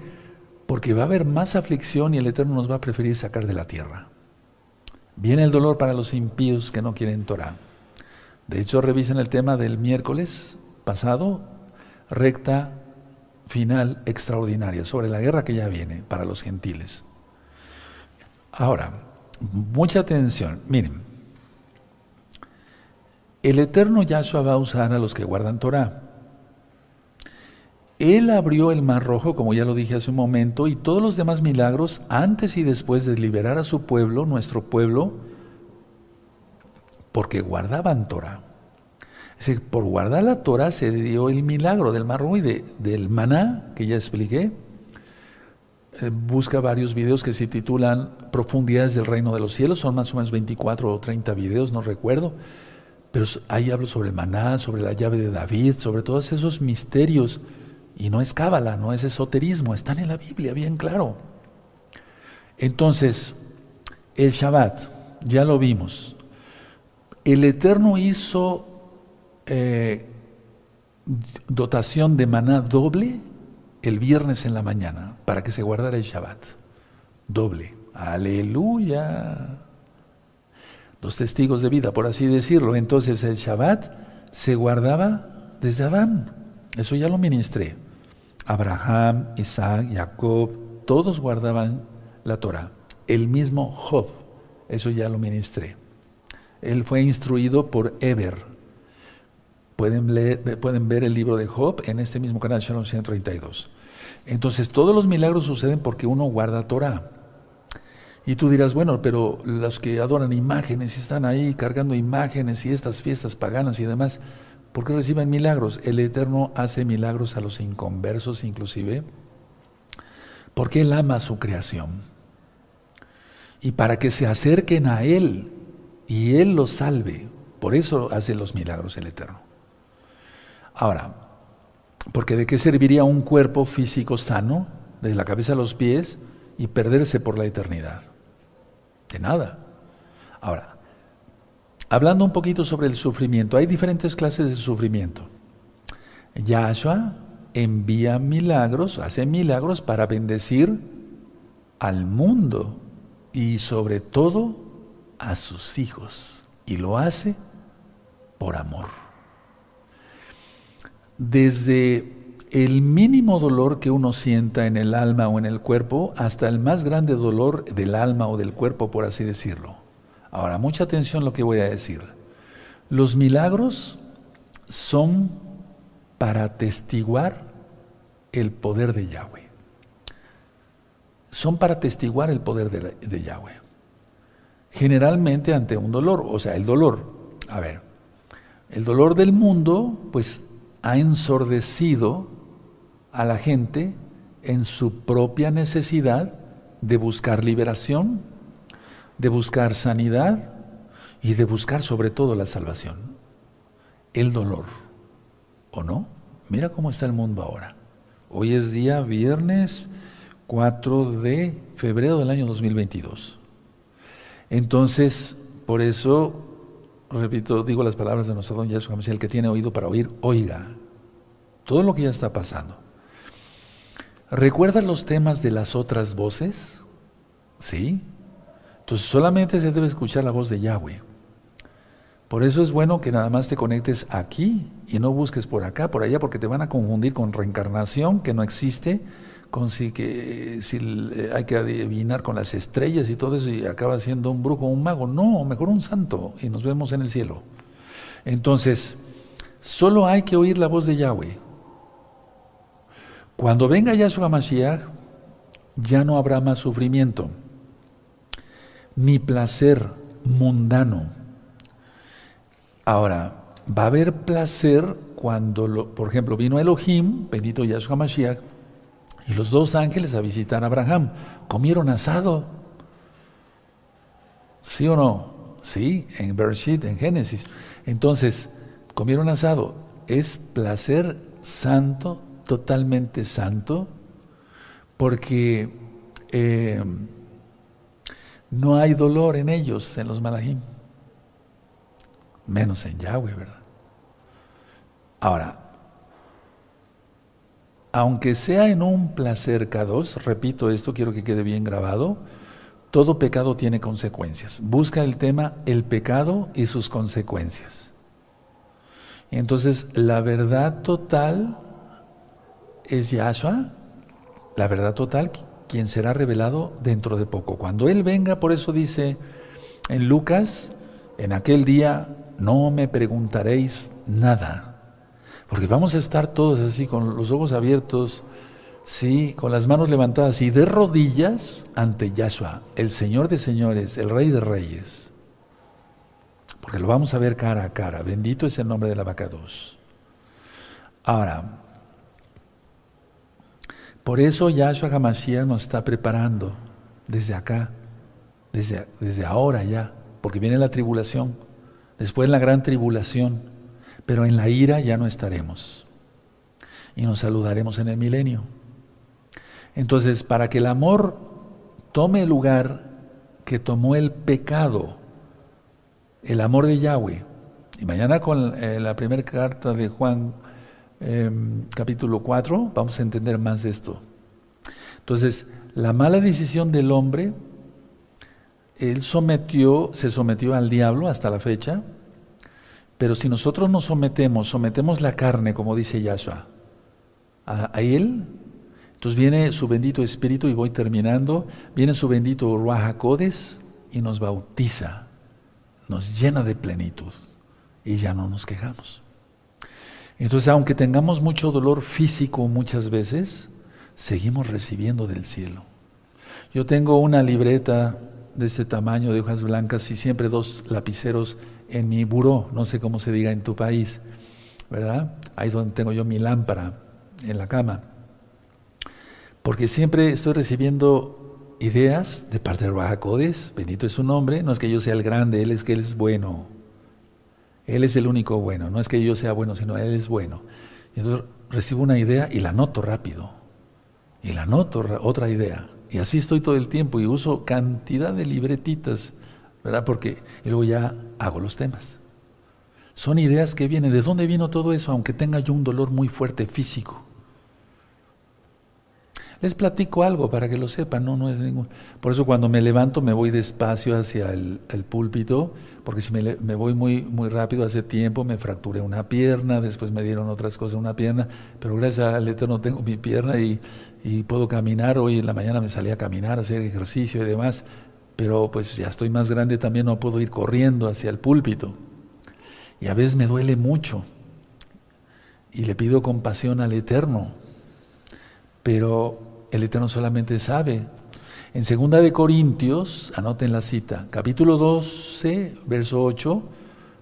[SPEAKER 1] Porque va a haber más aflicción y el Eterno nos va a preferir sacar de la tierra. Viene el dolor para los impíos que no quieren Torah. De hecho, revisen el tema del miércoles pasado, recta final extraordinaria sobre la guerra que ya viene para los gentiles. Ahora, mucha atención. Miren, el eterno Yahshua va a usar a los que guardan Torah. Él abrió el mar rojo, como ya lo dije hace un momento, y todos los demás milagros antes y después de liberar a su pueblo, nuestro pueblo, porque guardaban Torah. Es decir, por guardar la Torah se dio el milagro del mar rojo y del maná, que ya expliqué. Eh, busca varios videos que se titulan Profundidades del Reino de los Cielos, son más o menos 24 o 30 videos, no recuerdo. Pero ahí hablo sobre el maná, sobre la llave de David, sobre todos esos misterios y no es cábala, no es esoterismo, están en la Biblia, bien claro. Entonces, el Shabbat, ya lo vimos. El Eterno hizo eh, dotación de maná doble el viernes en la mañana para que se guardara el Shabbat. Doble. Aleluya. Dos testigos de vida, por así decirlo. Entonces el Shabbat se guardaba desde Adán. Eso ya lo ministré. Abraham, Isaac, Jacob, todos guardaban la Torah. El mismo Job, eso ya lo ministré. Él fue instruido por Eber. Pueden, ver el libro de Job en este mismo canal, Shalom 132. Entonces, todos los milagros suceden porque uno guarda Torah. Y tú dirás, bueno, pero los que adoran imágenes y están ahí cargando imágenes y estas fiestas paganas y demás, ¿Por qué reciben milagros? El Eterno hace milagros a los inconversos inclusive, porque Él ama su creación. Y para que se acerquen a Él y Él los salve, por eso hace los milagros el Eterno. Ahora, porque de qué serviría un cuerpo físico sano, desde la cabeza a los pies, y perderse por la eternidad? De nada. Ahora, Hablando un poquito sobre el sufrimiento, hay diferentes clases de sufrimiento. Yahshua envía milagros, hace milagros para bendecir al mundo y sobre todo a sus hijos. Y lo hace por amor. Desde el mínimo dolor que uno sienta en el alma o en el cuerpo hasta el más grande dolor del alma o del cuerpo, por así decirlo. Ahora, mucha atención a lo que voy a decir. Los milagros son para atestiguar el poder de Yahweh. Son para atestiguar el poder de, de Yahweh. Generalmente ante un dolor, o sea, el dolor, a ver, el dolor del mundo, pues ha ensordecido a la gente en su propia necesidad de buscar liberación, de buscar sanidad y de buscar sobre todo la salvación. El dolor, ¿o no? Mira cómo está el mundo ahora. Hoy es día viernes 4 de febrero del año 2022. Entonces, por eso repito, digo las palabras de nuestro don Yeshua el que tiene oído para oír, oiga todo lo que ya está pasando. ¿Recuerdas los temas de las otras voces? ¿Sí? Entonces solamente se debe escuchar la voz de Yahweh. Por eso es bueno que nada más te conectes aquí y no busques por acá, por allá, porque te van a confundir con reencarnación que no existe con si, que, si hay que adivinar con las estrellas y todo eso y acaba siendo un brujo un mago. No, mejor un santo y nos vemos en el cielo. Entonces, solo hay que oír la voz de Yahweh. Cuando venga Yahshua Mashiach, ya no habrá más sufrimiento, ni placer mundano. Ahora, va a haber placer cuando, por ejemplo, vino Elohim, bendito Yahshua Mashiach, y los dos ángeles a visitar a Abraham. Comieron asado. ¿Sí o no? Sí, en Bereshit, en Génesis. Entonces, comieron asado. Es placer santo, totalmente santo, porque eh, no hay dolor en ellos, en los malajim. Menos en Yahweh, ¿verdad? Ahora, aunque sea en un placer K2, repito esto, quiero que quede bien grabado, todo pecado tiene consecuencias. Busca el tema el pecado y sus consecuencias. Entonces, la verdad total es Yahshua, la verdad total, quien será revelado dentro de poco. Cuando Él venga, por eso dice en Lucas, en aquel día no me preguntaréis nada. Porque vamos a estar todos así con los ojos abiertos, sí, con las manos levantadas y de rodillas ante Yahshua, el Señor de señores, el Rey de reyes. Porque lo vamos a ver cara a cara. Bendito es el nombre de la vaca 2. Ahora, por eso Yahshua Hamashiach nos está preparando desde acá, desde, desde ahora ya, porque viene la tribulación, después la gran tribulación pero en la ira ya no estaremos. Y nos saludaremos en el milenio. Entonces, para que el amor tome el lugar que tomó el pecado, el amor de Yahweh, y mañana con eh, la primera carta de Juan, em, capítulo 4, vamos a entender más de esto. Entonces, la mala decisión del hombre, él sometió, se sometió al diablo hasta la fecha, pero si nosotros nos sometemos, sometemos la carne, como dice Yahshua, a, Él, entonces viene su bendito Espíritu, y voy terminando, viene su bendito Ruach y nos bautiza, nos llena de plenitud y ya no nos quejamos. Entonces, aunque tengamos mucho dolor físico muchas veces, seguimos recibiendo del cielo. Yo tengo una libreta de este tamaño de hojas blancas y siempre dos lapiceros en mi buró, no sé cómo se diga en tu país, ¿verdad? Ahí donde tengo yo mi lámpara en la cama. Porque siempre estoy recibiendo ideas de parte de Rajacodes, bendito es su nombre, no es que yo sea el grande, él es que él es bueno. Él es el único bueno, no es que yo sea bueno, sino él es bueno. Entonces recibo una idea y la noto rápido. Y la noto otra idea. Y así estoy todo el tiempo y uso cantidad de libretitas ¿verdad? Porque luego ya hago los temas. Son ideas que vienen. ¿De dónde vino todo eso? Aunque tenga yo un dolor muy fuerte físico. Les platico algo para que lo sepan, no, no es ningún. Por eso cuando me levanto me voy despacio hacia el, púlpito, porque si me, me, voy muy, muy rápido hace tiempo me fracturé una pierna, después me dieron otras cosas una pierna, pero gracias al Eterno tengo mi pierna y, y puedo caminar. Hoy en la mañana me salí a caminar, a hacer ejercicio y demás, pero pues ya estoy más grande también, no puedo ir corriendo hacia el púlpito. Y a veces me duele mucho y le pido compasión al Eterno pero el Eterno solamente sabe. En segunda de Corintios, anoten la cita, capítulo 12, verso 8,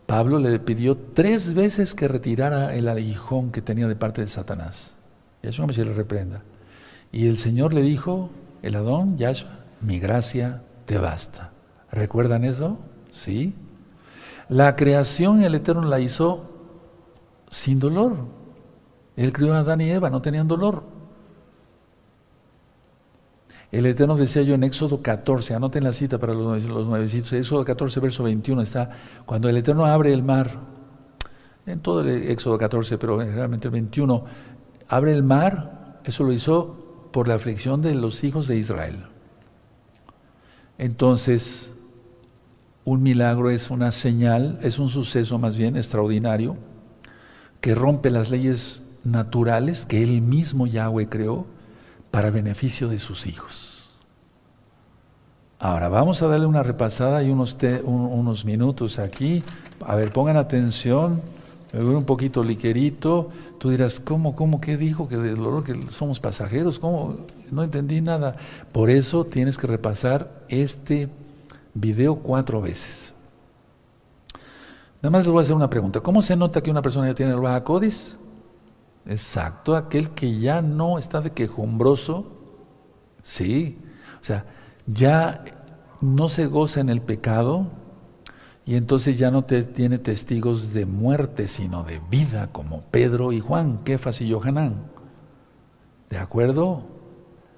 [SPEAKER 1] Pablo le pidió tres veces que retirara el aguijón que tenía de parte de Satanás. Yahshua me se le reprenda. Y el Señor le dijo, el Adón, Yahshua, mi gracia te basta. ¿Recuerdan eso? Sí. La creación el Eterno la hizo sin dolor. Él crió a Adán y Eva, no tenían dolor. El Eterno decía yo en Éxodo 14, anoten la cita para los, los nuevecitos, Éxodo 14, verso 21 está, cuando el Eterno abre el mar, en todo el Éxodo 14, pero generalmente el 21, abre el mar, eso lo hizo por la aflicción de los hijos de Israel. Entonces, un milagro es una señal, es un suceso más bien extraordinario, que rompe las leyes naturales que Él mismo Yahweh creó para beneficio de sus hijos. Ahora vamos a darle una repasada y unos, unos minutos aquí. A ver, pongan atención. Me voy un poquito liquerito. Tú dirás, ¿cómo, cómo, qué dijo? Que del dolor que somos pasajeros. ¿Cómo? No entendí nada. Por eso tienes que repasar este video cuatro veces. Nada más les voy a hacer una pregunta. ¿Cómo se nota que una persona ya tiene el Baja Codis? Exacto, aquel que ya no está de quejumbroso, sí, o sea, ya no se goza en el pecado y entonces ya no te, tiene testigos de muerte, sino de vida, como Pedro y Juan, Kefas y Johanán. ¿De acuerdo?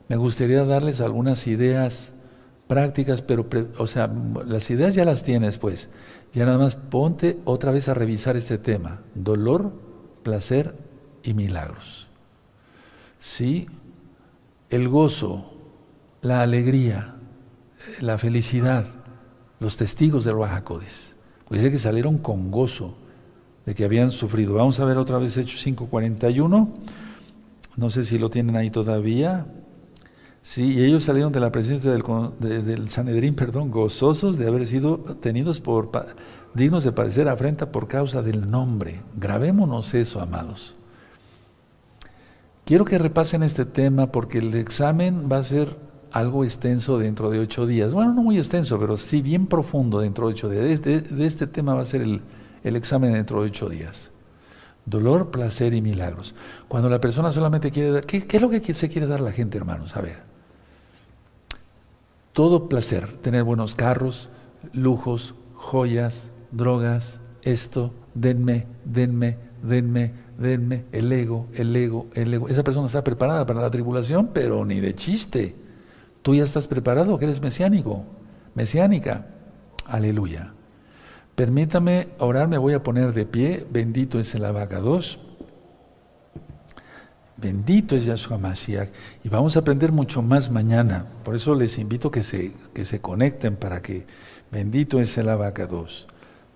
[SPEAKER 1] Me gustaría darles algunas ideas prácticas, pero, o sea, las ideas ya las tienes, pues. Ya nada más ponte otra vez a revisar este tema. Dolor, placer y milagros. Sí, el gozo, la alegría, la felicidad, los testigos del Bajacodes. Pues dice que salieron con gozo de que habían sufrido. Vamos a ver otra vez Hechos 5.41. No sé si lo tienen ahí todavía. Sí, y ellos salieron de la presencia del, del Sanedrín, perdón, gozosos de haber sido tenidos por dignos de padecer afrenta por causa del nombre. Grabémonos eso, amados. Quiero que repasen este tema porque el examen va a ser algo extenso dentro de ocho días. Bueno, no muy extenso, pero sí bien profundo dentro de ocho días. De, este tema va a ser el, examen dentro de ocho días. Dolor, placer y milagros. Cuando la persona solamente quiere dar... ¿Qué, qué es lo que se quiere dar la gente, hermanos? A ver. Todo placer, tener buenos carros, lujos, joyas, drogas, esto, denme, denme, denme, denme, el ego, el ego, el ego. Esa persona está preparada para la tribulación, pero ni de chiste. Tú ya estás preparado, que eres mesiánico, mesiánica. Aleluya. Permítame orar, me voy a poner de pie. Bendito es el abacados. Bendito es Yahshua Mashiach. Y vamos a aprender mucho más mañana. Por eso les invito que se, que se conecten para que bendito es el abacados.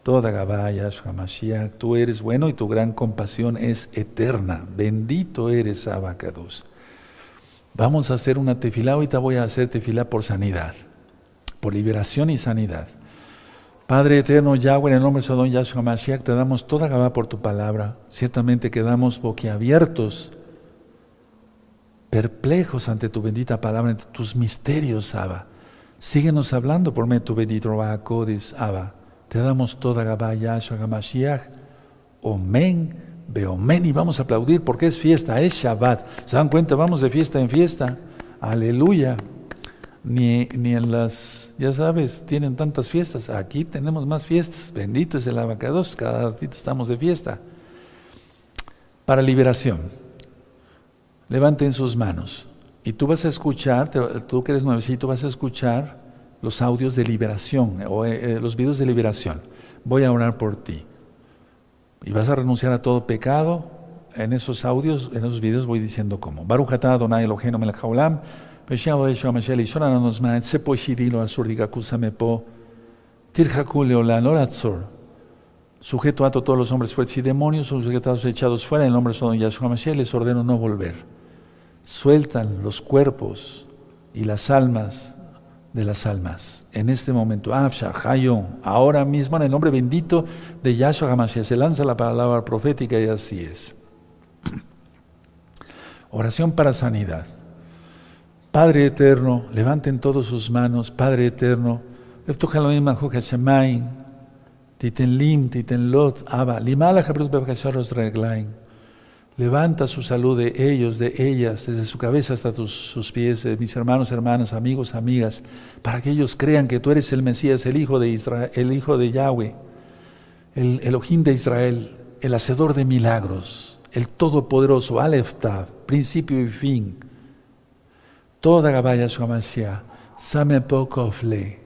[SPEAKER 1] Toda Gabaya, Mashiach, tú eres bueno y tu gran compasión es eterna. Bendito eres, Abacados. Vamos a hacer una tefilá, ahorita voy a hacer tefilá por sanidad, por liberación y sanidad. Padre eterno, Yahweh, en el nombre de Sodón Yahshua Mashiach, te damos toda Gabá por tu palabra. Ciertamente quedamos boquiabiertos, perplejos ante tu bendita palabra, ante tus misterios, Abba. Síguenos hablando por medio de tu bendito Abba. Te damos toda Gabaya, Shagashiach, Omen, Beomen, y vamos a aplaudir porque es fiesta, es Shabbat. ¿Se dan cuenta? Vamos de fiesta en fiesta. Aleluya. Ni, ni en las, ya sabes, tienen tantas fiestas. Aquí tenemos más fiestas. Bendito es el abacados, cada ratito estamos de fiesta. Para liberación. Levanten sus manos. Y tú vas a escuchar, tú que eres nuevecito, vas a escuchar los audios de liberación o eh, eh, los videos de liberación. Voy a orar por ti. Y vas a renunciar a todo pecado en esos audios, en esos videos voy diciendo cómo. Baruch atah Adonai Eloheinu melech haolam, v'shialo esho amashel ishon nos ma'et sepo shidilo asur digakusame po, tirjaku leolan oratzor. Sujeto a todos los hombres fuertes y demonios son sujetados echados fuera en el nombre de Yahshua Mashiach, les ordeno no volver. Sueltan los cuerpos y las almas de las almas. En este momento, Hayon, ahora mismo en el nombre bendito de Yahshua HaMashiach, se lanza la palabra profética y así es. Oración para sanidad. Padre eterno, levanten todos sus manos, Padre eterno, lim, lot, reglain. Levanta su salud de ellos, de ellas, desde su cabeza hasta sus pies, mis hermanos, hermanas, amigos, amigas, para que ellos crean que tú eres el Mesías, el Hijo de Israel, el Hijo de Yahweh, el Elohim de Israel, el Hacedor de milagros, el Todopoderoso, Aleftav, principio y fin. Toda Gabaya Shamasia, Same Pokofle,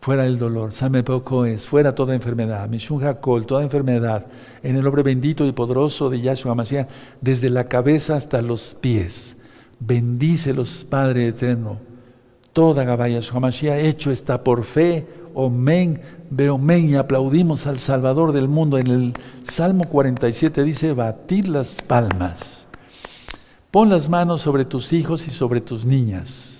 [SPEAKER 1] fuera el dolor, Same Poco es, fuera toda enfermedad, Mishun Hakol, toda enfermedad, en el nombre bendito y poderoso de Yahshua Mashiach, desde la cabeza hasta los pies. Bendícelos, Padre eterno. Toda Gabaya Yahshua Mashiach, hecho está por fe, Omen, Beomen, y aplaudimos al Salvador del mundo. En el Salmo 47 dice, batir las palmas. Pon las manos sobre tus hijos y sobre tus niñas